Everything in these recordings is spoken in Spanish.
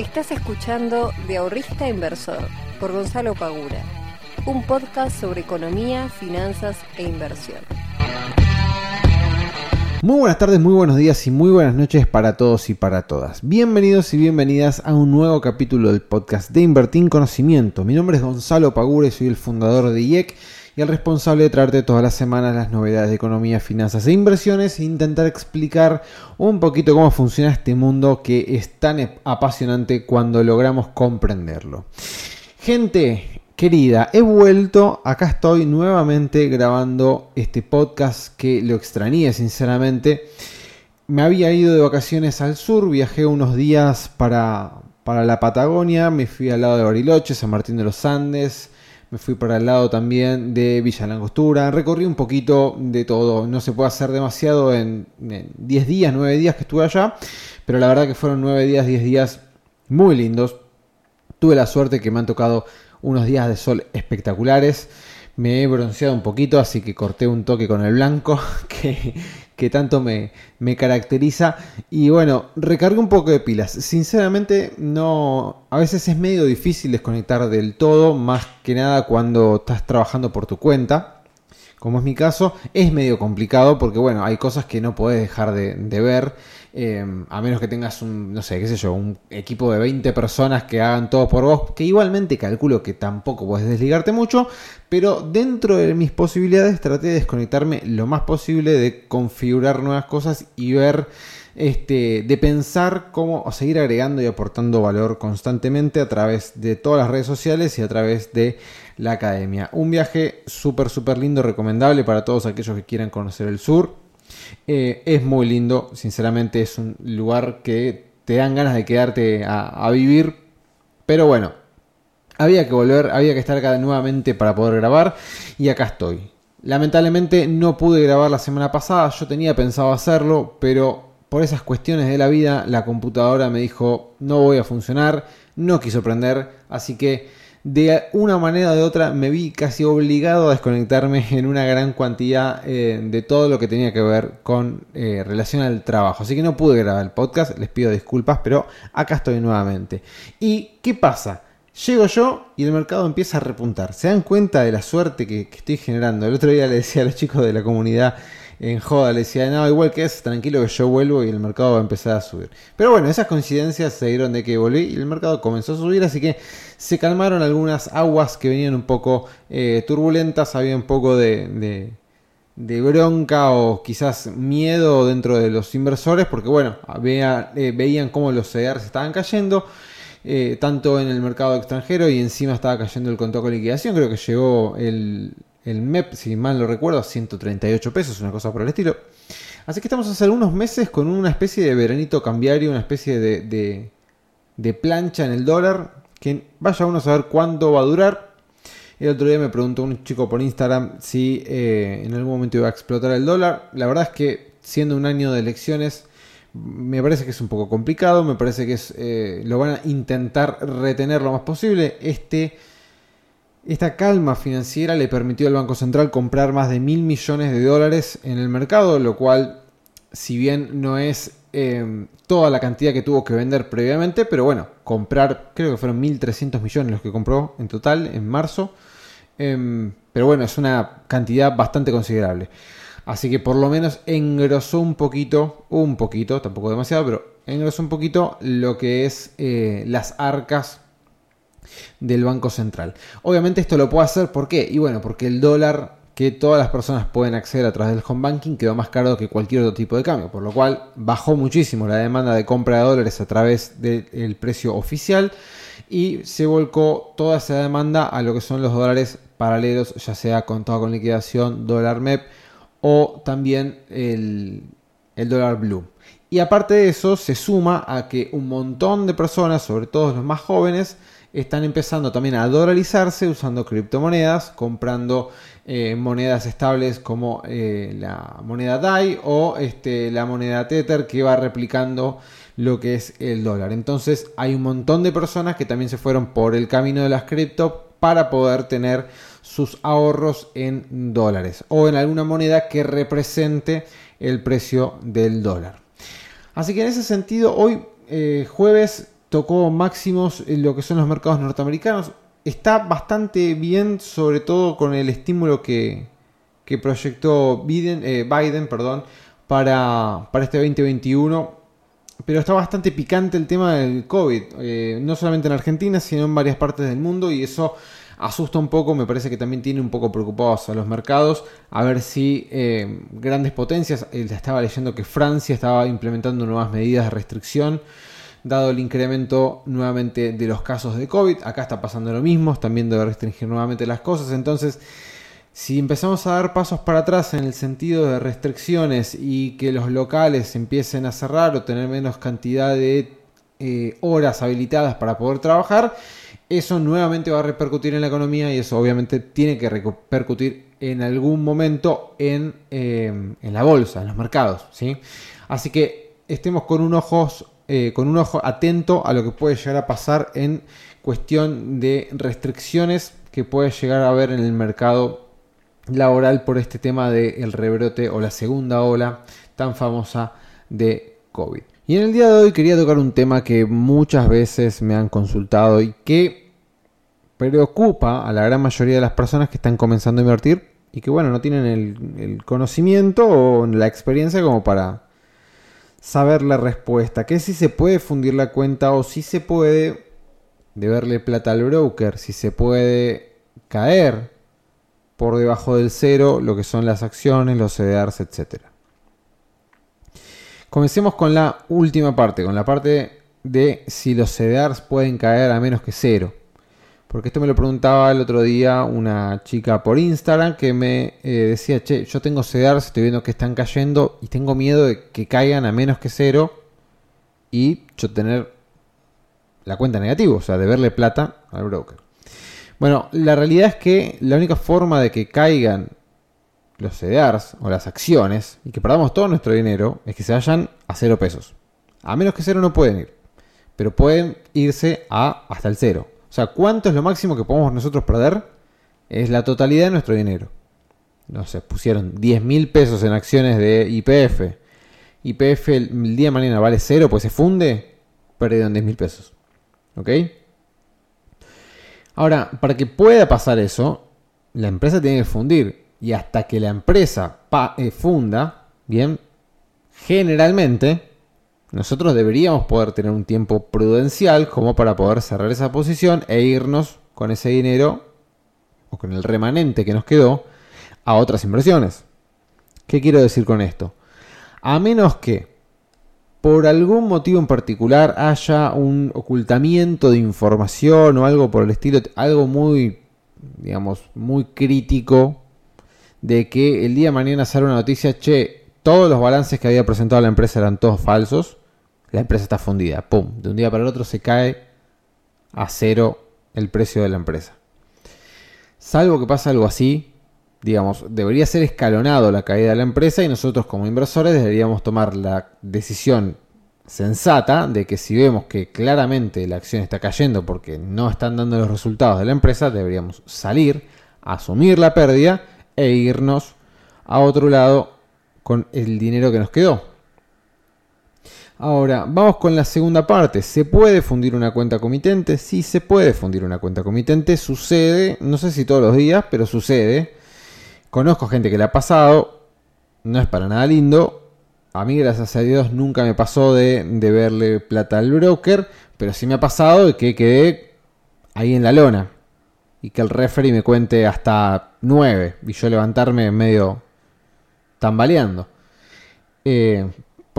Estás escuchando De Ahorrista Inversor por Gonzalo Pagura, un podcast sobre economía, finanzas e inversión. Muy buenas tardes, muy buenos días y muy buenas noches para todos y para todas. Bienvenidos y bienvenidas a un nuevo capítulo del podcast de Invertir en Conocimiento. Mi nombre es Gonzalo Pagura y soy el fundador de IEC el responsable de traerte todas las semanas las novedades de economía, finanzas e inversiones e intentar explicar un poquito cómo funciona este mundo que es tan apasionante cuando logramos comprenderlo. Gente querida, he vuelto, acá estoy nuevamente grabando este podcast que lo extrañé sinceramente. Me había ido de vacaciones al sur, viajé unos días para, para la Patagonia, me fui al lado de Bariloche, San Martín de los Andes, me fui para el lado también de Villa Langostura, recorrí un poquito de todo, no se puede hacer demasiado en 10 días, 9 días que estuve allá, pero la verdad que fueron 9 días, 10 días muy lindos. Tuve la suerte que me han tocado unos días de sol espectaculares. Me he bronceado un poquito, así que corté un toque con el blanco, que, tanto me, me, caracteriza. Y bueno, recargué un poco de pilas. Sinceramente, no. A veces es medio difícil desconectar del todo, más que nada cuando estás trabajando por tu cuenta. Como es mi caso, es medio complicado porque, bueno, hay cosas que no puedes dejar de, ver. Eh, a menos que tengas un, no sé, qué sé yo, un equipo de 20 personas que hagan todo por vos, que igualmente calculo que tampoco puedes desligarte mucho, pero dentro de mis posibilidades traté de desconectarme lo más posible, de configurar nuevas cosas y ver, este, de pensar cómo seguir agregando y aportando valor constantemente a través de todas las redes sociales y a través de la academia. Un viaje súper, súper lindo, recomendable para todos aquellos que quieran conocer el sur. Eh, es muy lindo, sinceramente es un lugar que te dan ganas de quedarte a, vivir. Pero bueno, había que volver, había que estar acá nuevamente para poder grabar y acá estoy. Lamentablemente no pude grabar la semana pasada, yo tenía pensado hacerlo, pero por esas cuestiones de la vida la computadora me dijo no voy a funcionar, no quiso prender, así que de una manera o de otra me vi casi obligado a desconectarme en una gran cantidad eh, de todo lo que tenía que ver con eh, relación al trabajo. Así que no pude grabar el podcast, les pido disculpas, pero acá estoy nuevamente. ¿Y qué pasa? Llego yo y el mercado empieza a repuntar. ¿Se dan cuenta de la suerte que, que estoy generando? El otro día le decía a los chicos de la comunidad en joda le decía, no, igual que es, tranquilo que yo vuelvo y el mercado va a empezar a subir. Pero bueno, esas coincidencias se dieron de que volví y el mercado comenzó a subir, así que se calmaron algunas aguas que venían un poco eh, turbulentas, había un poco de, de, bronca o quizás miedo dentro de los inversores, porque bueno, eh, veían cómo los CDRs estaban cayendo. Eh, tanto en el mercado extranjero y encima estaba cayendo el contrato de liquidación. Creo que llegó el, el MEP, si mal lo recuerdo, 138 pesos, una cosa por el estilo. Así que estamos hace algunos meses con una especie de veranito cambiario, una especie de, de, plancha en el dólar, que vaya uno a saber cuándo va a durar. El otro día me preguntó un chico por Instagram si eh, en algún momento iba a explotar el dólar. La verdad es que siendo un año de elecciones, me parece que es un poco complicado, me parece que es, eh, lo van a intentar retener lo más posible. Este esta calma financiera le permitió al Banco Central comprar más de mil millones de dólares en el mercado, lo cual, si bien no es em, toda la cantidad que tuvo que vender previamente, pero bueno, comprar, creo que fueron 1.300 millones los que compró en total en marzo. Em, pero bueno, es una cantidad bastante considerable. Así que por lo menos engrosó un poquito, un poquito, tampoco demasiado, pero engrosó un poquito lo que es eh, las arcas del Banco Central. Obviamente esto lo puede hacer, ¿por qué? Y bueno, porque el dólar que todas las personas pueden acceder a través del home banking quedó más caro que cualquier otro tipo de cambio, por lo cual bajó muchísimo la demanda de compra de dólares a través del precio oficial y se volcó toda esa demanda a lo que son los dólares paralelos, ya sea contado con liquidación, dólar MEP o también el, el dólar blue. Y aparte de eso, se suma a que un montón de personas, sobre todo los más jóvenes, están empezando también a dolarizarse usando criptomonedas, comprando eh, monedas estables como eh, la moneda DAI o este, la moneda Tether que va replicando lo que es el dólar. Entonces hay un montón de personas que también se fueron por el camino de las cripto para poder tener sus ahorros en dólares o en alguna moneda que represente el precio del dólar. Así que en ese sentido, hoy eh, jueves tocó máximos en lo que son los mercados norteamericanos. Está bastante bien, sobre todo con el estímulo que, proyectó Biden, eh, Biden perdón, para, para este 2021 pero está bastante picante el tema del COVID, eh, no solamente en Argentina, sino en varias partes del mundo y eso asusta un poco, me parece que también tiene un poco preocupados a los mercados, a ver si eh, grandes potencias, estaba leyendo que Francia estaba implementando nuevas medidas de restricción, dado el incremento nuevamente de los casos de COVID, acá está pasando lo mismo, están viendo de restringir nuevamente las cosas, entonces si empezamos a dar pasos para atrás en el sentido de restricciones y que los locales empiecen a cerrar o tener menos cantidad de eh, horas habilitadas para poder trabajar, eso nuevamente va a repercutir en la economía y eso obviamente tiene que repercutir en algún momento en, eh, la bolsa, en los mercados. ¿sí? Así que estemos con un, eh, con un ojo atento a lo que puede llegar a pasar en cuestión de restricciones que puede llegar a haber en el mercado laboral por este tema del rebrote o la segunda ola tan famosa de COVID. Y en el día de hoy quería tocar un tema que muchas veces me han consultado y que preocupa a la gran mayoría de las personas que están comenzando a invertir y que bueno, no tienen el, conocimiento o la experiencia como para saber la respuesta. Que si se puede fundir la cuenta o si se puede deberle plata al broker, si se puede caer por debajo del cero lo que son las acciones, los CDRs, etc. Comencemos con la última parte, con la parte de si los CDRs pueden caer a menos que cero. Porque esto me lo preguntaba el otro día una chica por Instagram que me eh, decía, che, yo tengo CDRs, estoy viendo que están cayendo y tengo miedo de que caigan a menos que cero y yo tener la cuenta negativa, o sea, de verle plata al broker. Bueno, la realidad es que la única forma de que caigan los CDRs o las acciones y que perdamos todo nuestro dinero es que se vayan a cero pesos. A menos que cero no pueden ir, pero pueden irse a hasta el cero. O sea, ¿cuánto es lo máximo que podemos nosotros perder? Es la totalidad de nuestro dinero. No sé, pusieron 10 mil pesos en acciones de IPF. IPF el, día de mañana vale cero, pues se funde, perdieron 10 mil pesos. ¿Ok? Ahora, para que pueda pasar eso, la empresa tiene que fundir. Y hasta que la empresa eh, funda, bien, generalmente nosotros deberíamos poder tener un tiempo prudencial como para poder cerrar esa posición e irnos con ese dinero o con el remanente que nos quedó a otras inversiones. ¿Qué quiero decir con esto? A menos que por algún motivo en particular haya un ocultamiento de información o algo por el estilo, algo muy, digamos, muy crítico de que el día de mañana sale una noticia, che, todos los balances que había presentado la empresa eran todos falsos, la empresa está fundida, pum, de un día para el otro se cae a cero el precio de la empresa. Salvo que pase algo así, digamos, debería ser escalonado la caída de la empresa y nosotros como inversores deberíamos tomar la decisión sensata de que si vemos que claramente la acción está cayendo porque no están dando los resultados de la empresa, deberíamos salir, asumir la pérdida e irnos a otro lado con el dinero que nos quedó. Ahora, vamos con la segunda parte. ¿Se puede fundir una cuenta comitente? Sí, se puede fundir una cuenta comitente. Sucede, no sé si todos los días, pero sucede Conozco gente que le ha pasado, no es para nada lindo. A mí, gracias a Dios, nunca me pasó de, verle plata al broker, pero sí me ha pasado que quedé ahí en la lona y que el referee me cuente hasta 9 y yo levantarme medio tambaleando. Eh,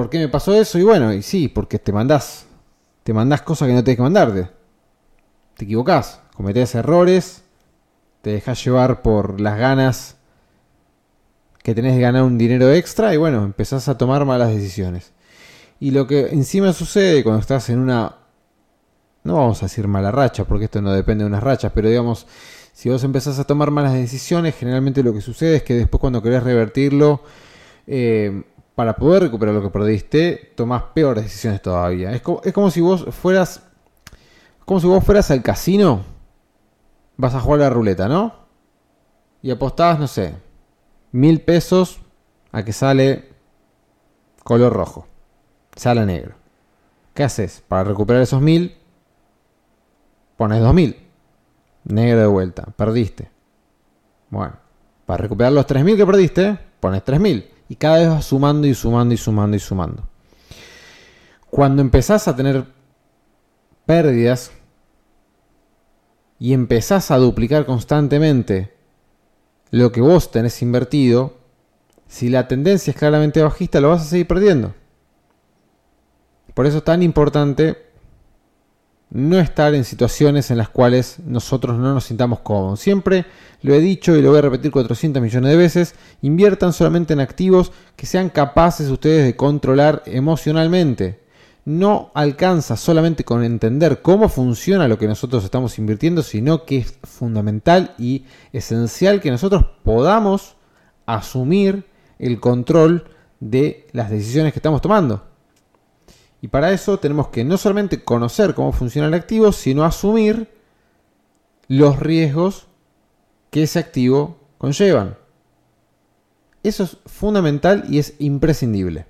¿Por qué me pasó eso? Y bueno, y sí, porque te mandás, te mandás cosas que no tienes que mandarte. Te equivocás, cometés errores, te dejas llevar por las ganas que tenés que ganar un dinero extra y bueno, empezás a tomar malas decisiones. Y lo que encima sucede cuando estás en una, no vamos a decir mala racha, porque esto no depende de unas rachas, pero digamos, si vos empezás a tomar malas decisiones, generalmente lo que sucede es que después cuando querés revertirlo, eh, para poder recuperar lo que perdiste, tomás peores decisiones todavía. Es como, es como si vos fueras, como si vos fueras al casino, vas a jugar la ruleta, ¿no? Y apostabas, no sé, mil pesos a que sale color rojo, sale negro. ¿Qué haces? Para recuperar esos mil, pones 2000. Negro de vuelta, perdiste. Bueno, para recuperar los 3000 que perdiste, pones 3000. Y cada vez vas sumando y sumando y sumando y sumando. Cuando empezás a tener pérdidas y empezás a duplicar constantemente lo que vos tenés invertido, si la tendencia es claramente bajista, lo vas a seguir perdiendo. Por eso es tan importante no estar en situaciones en las cuales nosotros no nos sintamos cómodos. Siempre lo he dicho y lo voy a repetir 400 millones de veces, inviertan solamente en activos que sean capaces ustedes de controlar emocionalmente. No alcanza solamente con entender cómo funciona lo que nosotros estamos invirtiendo, sino que es fundamental y esencial que nosotros podamos asumir el control de las decisiones que estamos tomando. Y para eso tenemos que no solamente conocer cómo funciona el activo, sino asumir los riesgos que ese activo conllevan. Eso es fundamental y es imprescindible.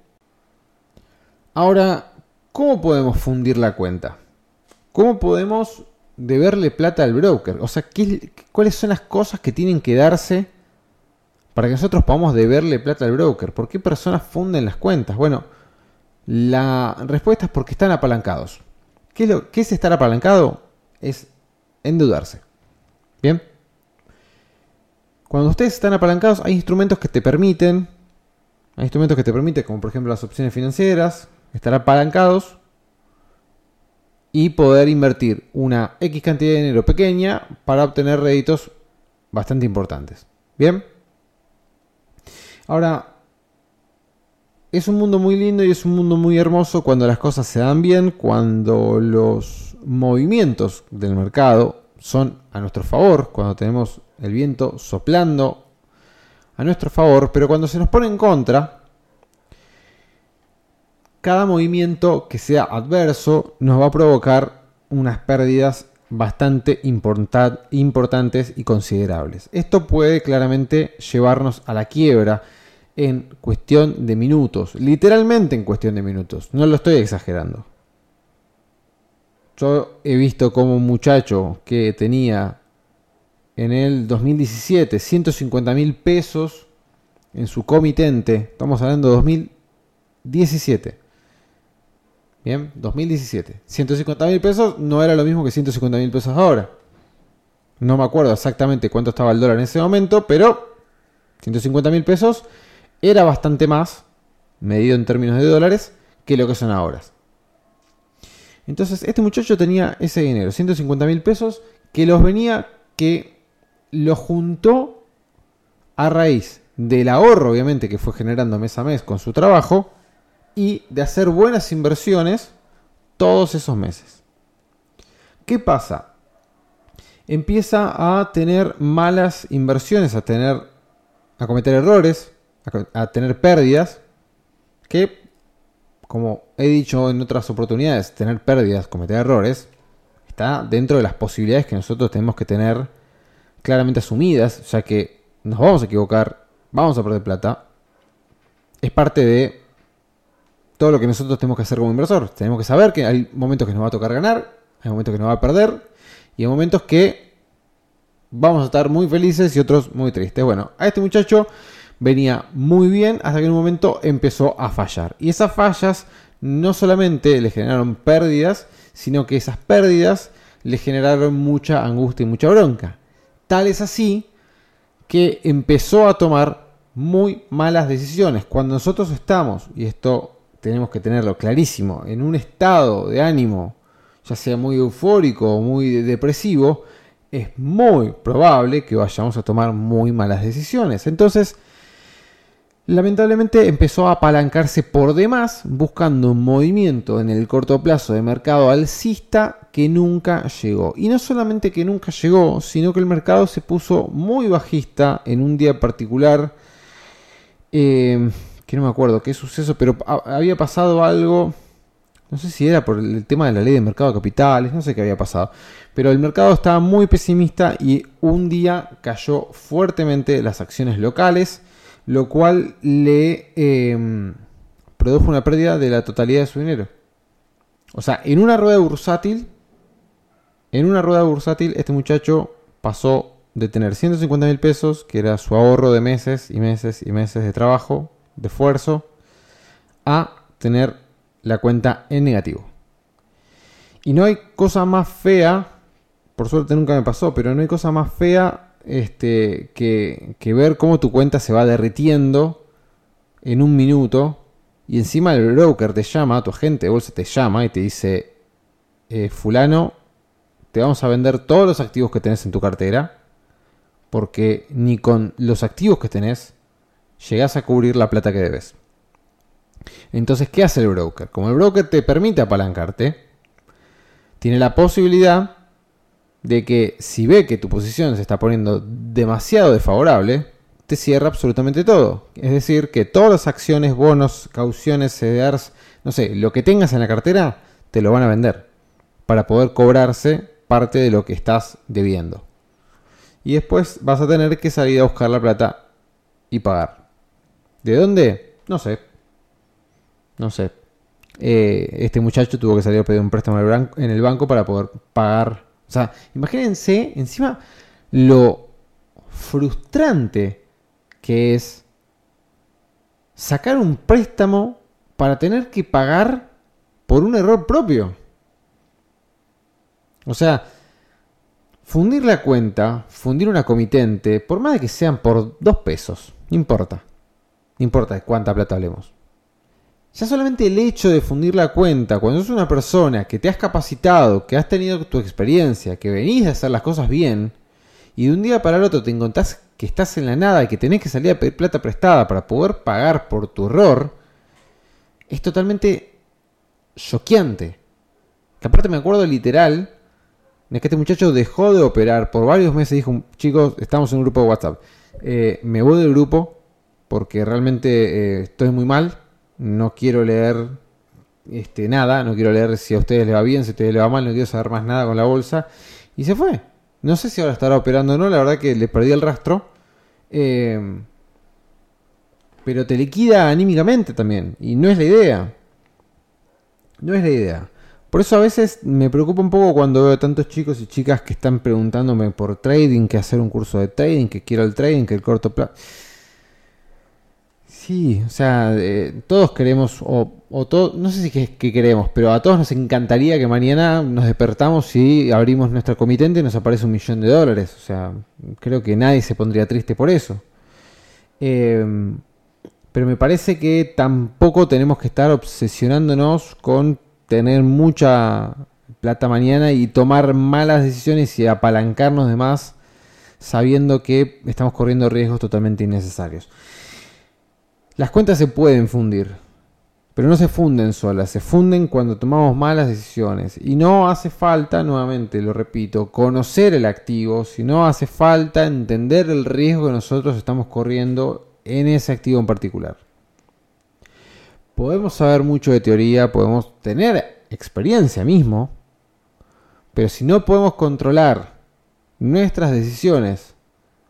Ahora, ¿cómo podemos fundir la cuenta? ¿Cómo podemos deberle plata al broker? O sea, ¿cuáles son las cosas que tienen que darse para que nosotros podamos deberle plata al broker? ¿Por qué personas funden las cuentas? Bueno, la respuesta es porque están apalancados. ¿Qué es, estar apalancado? Es endeudarse. Bien. Cuando ustedes están apalancados, hay instrumentos que te permiten, hay instrumentos que te permiten, como por ejemplo las opciones financieras, estar apalancados y poder invertir una X cantidad de dinero pequeña para obtener réditos bastante importantes. Bien. Ahora, es un mundo muy lindo y es un mundo muy hermoso cuando las cosas se dan bien, cuando los movimientos del mercado son a nuestro favor, cuando tenemos el viento soplando a nuestro favor, pero cuando se nos pone en contra, cada movimiento que sea adverso nos va a provocar unas pérdidas bastante importantes y considerables. Esto puede claramente llevarnos a la quiebra en cuestión de minutos, literalmente en cuestión de minutos, no lo estoy exagerando. Yo he visto como un muchacho que tenía en el 2017 150 mil pesos en su comitente, estamos hablando de 2017. Bien, 2017. 150 mil pesos no era lo mismo que 150 mil pesos ahora. No me acuerdo exactamente cuánto estaba el dólar en ese momento, pero 150 mil pesos era bastante más, medido en términos de dólares, que lo que son ahora. Entonces, este muchacho tenía ese dinero, 150 mil pesos, que los venía, que lo juntó a raíz del ahorro, obviamente, que fue generando mes a mes con su trabajo, y de hacer buenas inversiones todos esos meses. ¿Qué pasa? Empieza a tener malas inversiones, a tener a cometer errores, a, tener pérdidas, que, como he dicho en otras oportunidades, tener pérdidas, cometer errores, está dentro de las posibilidades que nosotros tenemos que tener claramente asumidas, ya que nos vamos a equivocar, vamos a perder plata, es parte de todo lo que nosotros tenemos que hacer como inversor. Tenemos que saber que hay momentos que nos va a tocar ganar, hay momentos que nos va a perder, y hay momentos que vamos a estar muy felices y otros muy tristes. Bueno, a este muchacho venía muy bien hasta que en un momento empezó a fallar. Y esas fallas no solamente le generaron pérdidas, sino que esas pérdidas le generaron mucha angustia y mucha bronca. Tal es así que empezó a tomar muy malas decisiones. Cuando nosotros estamos, y esto tenemos que tenerlo clarísimo, en un estado de ánimo, ya sea muy eufórico o muy depresivo, es muy probable que vayamos a tomar muy malas decisiones. Entonces, lamentablemente empezó a apalancarse por demás buscando un movimiento en el corto plazo de mercado alcista que nunca llegó. Y no solamente que nunca llegó, sino que el mercado se puso muy bajista en un día particular. Eh, que no me acuerdo qué suceso, pero había pasado algo. No sé si era por el tema de la ley de mercado de capitales, no sé qué había pasado. Pero el mercado estaba muy pesimista y un día cayó fuertemente las acciones locales lo cual le em, produjo una pérdida de la totalidad de su dinero. O sea, en una rueda bursátil, En una rueda bursátil, este muchacho pasó de tener 150 mil pesos, que era su ahorro de meses y meses y meses de trabajo, de esfuerzo, a tener la cuenta en negativo. Y no hay cosa más fea, por suerte nunca me pasó, pero no hay cosa más fea este, que, que ver cómo tu cuenta se va derritiendo en un minuto y encima el broker te llama, tu agente de bolsa te llama y te dice, eh, fulano, te vamos a vender todos los activos que tenés en tu cartera, porque ni con los activos que tenés llegás a cubrir la plata que debes. Entonces, ¿qué hace el broker? Como el broker te permite apalancarte, tiene la posibilidad de que si ve que tu posición se está poniendo demasiado desfavorable, te cierra absolutamente todo. Es decir, que todas las acciones, bonos, cauciones, CDRs, no sé, lo que tengas en la cartera, te lo van a vender para poder cobrarse parte de lo que estás debiendo. Y después vas a tener que salir a buscar la plata y pagar. ¿De dónde? No sé. No sé. Eh, este muchacho tuvo que salir a pedir un préstamo en el banco para poder pagar. O sea, imagínense encima lo frustrante que es sacar un préstamo para tener que pagar por un error propio. O sea, fundir la cuenta, fundir una comitente, por más de que sean por dos pesos, no importa. No importa de cuánta plata hablemos. Ya solamente el hecho de fundir la cuenta, cuando es una persona que te has capacitado, que has tenido tu experiencia, que venís de hacer las cosas bien, y de un día para el otro te encontrás que estás en la nada y que tenés que salir a pedir plata prestada para poder pagar por tu error, es totalmente choqueante. Que aparte me acuerdo literal de que este muchacho dejó de operar por varios meses. Dijo, chicos, estamos en un grupo de WhatsApp. Eh, me voy del grupo porque realmente eh, estoy muy mal. No quiero leer este, nada. No quiero leer si a ustedes les va bien, si a ustedes les va mal. No quiero saber más nada con la bolsa. Y se fue. No sé si ahora estará operando o no. La verdad que le perdí el rastro. Em, pero te liquida anímicamente también. Y no es la idea. No es la idea. Por eso a veces me preocupa un poco cuando veo tantos chicos y chicas que están preguntándome por trading, que hacer un curso de trading, que quiero el trading, que el corto plazo. Sí, o sea, eh, todos queremos, o, o no sé si que, que, queremos, pero a todos nos encantaría que mañana nos despertamos y abrimos nuestra comitente y nos aparece un millón de dólares. O sea, creo que nadie se pondría triste por eso. Em, pero me parece que tampoco tenemos que estar obsesionándonos con tener mucha plata mañana y tomar malas decisiones y apalancarnos de más sabiendo que estamos corriendo riesgos totalmente innecesarios. Las cuentas se pueden fundir, pero no se funden solas, se funden cuando tomamos malas decisiones. Y no hace falta, nuevamente lo repito, conocer el activo, sino hace falta entender el riesgo que nosotros estamos corriendo en ese activo en particular. Podemos saber mucho de teoría, podemos tener experiencia mismo, pero si no podemos controlar nuestras decisiones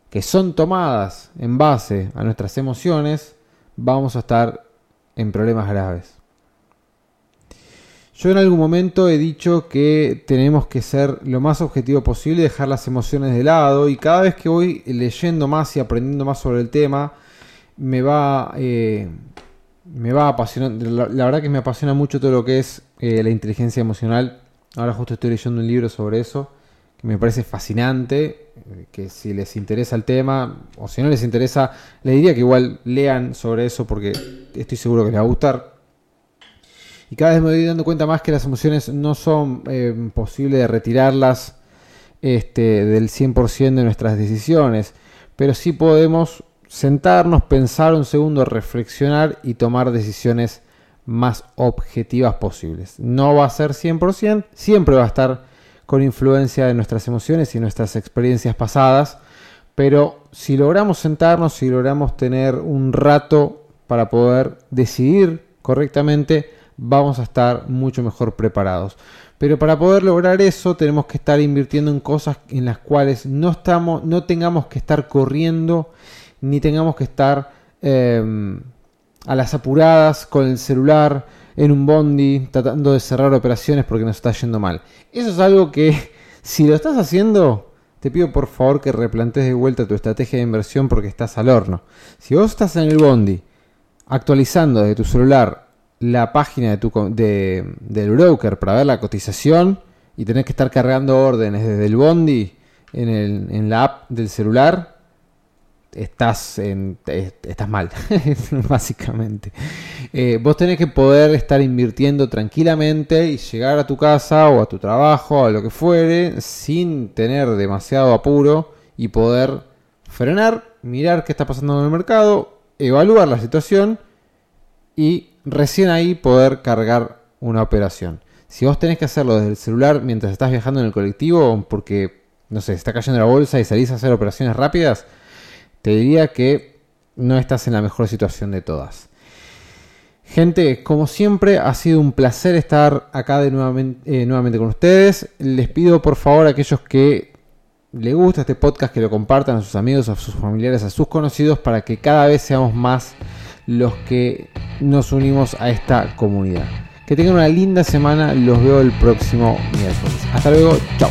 que son tomadas en base a nuestras emociones, vamos a estar en problemas graves. Yo en algún momento he dicho que tenemos que ser lo más objetivo posible dejar las emociones de lado y cada vez que voy leyendo más y aprendiendo más sobre el tema, me va, eh, me va apasionando. La, la, verdad que me apasiona mucho todo lo que es eh, la inteligencia emocional. Ahora justo estoy leyendo un libro sobre eso me parece fascinante, eh, que si les interesa el tema o si no les interesa, les diría que igual lean sobre eso porque estoy seguro que les va a gustar. Y cada vez me voy dando cuenta más que las emociones no son eh, de retirarlas este, del 100% de nuestras decisiones, pero sí podemos sentarnos, pensar un segundo, reflexionar y tomar decisiones más objetivas posibles. No va a ser 100%, siempre va a estar con influencia de nuestras emociones y nuestras experiencias pasadas, pero si logramos sentarnos, si logramos tener un rato para poder decidir correctamente, vamos a estar mucho mejor preparados. Pero para poder lograr eso tenemos que estar invirtiendo en cosas en las cuales no, estamos, no tengamos que estar corriendo ni tengamos que estar eh, a las apuradas con el celular en un bondi tratando de cerrar operaciones porque nos está yendo mal. Eso es algo que Si lo estás haciendo, te pido por favor que replantes de vuelta tu estrategia de inversión porque estás al horno. Si vos estás en el Bondi actualizando desde tu celular la página de tu, del broker para ver la cotización y tenés que estar cargando órdenes desde el Bondi en, el, en la app del celular, estás, en, estás mal, básicamente. Eh, vos tenés que poder estar invirtiendo tranquilamente y llegar a tu casa o a tu trabajo, o a lo que fuere, sin tener demasiado apuro y poder frenar, mirar qué está pasando en el mercado, evaluar la situación y recién ahí poder cargar una operación. Si vos tenés que hacerlo desde el celular mientras estás viajando en el colectivo, porque, no sé, está cayendo la bolsa y salís a hacer operaciones rápidas, te diría que no estás en la mejor situación de todas. Gente, como siempre, ha sido un placer estar acá de nuevamente, eh, nuevamente con ustedes. Les pido por favor a aquellos que les gusta este podcast que lo compartan a sus amigos, a sus familiares, a sus conocidos para que cada vez seamos más los que nos unimos a esta comunidad. Que tengan una linda semana, los veo el próximo miércoles. Hasta luego, chao.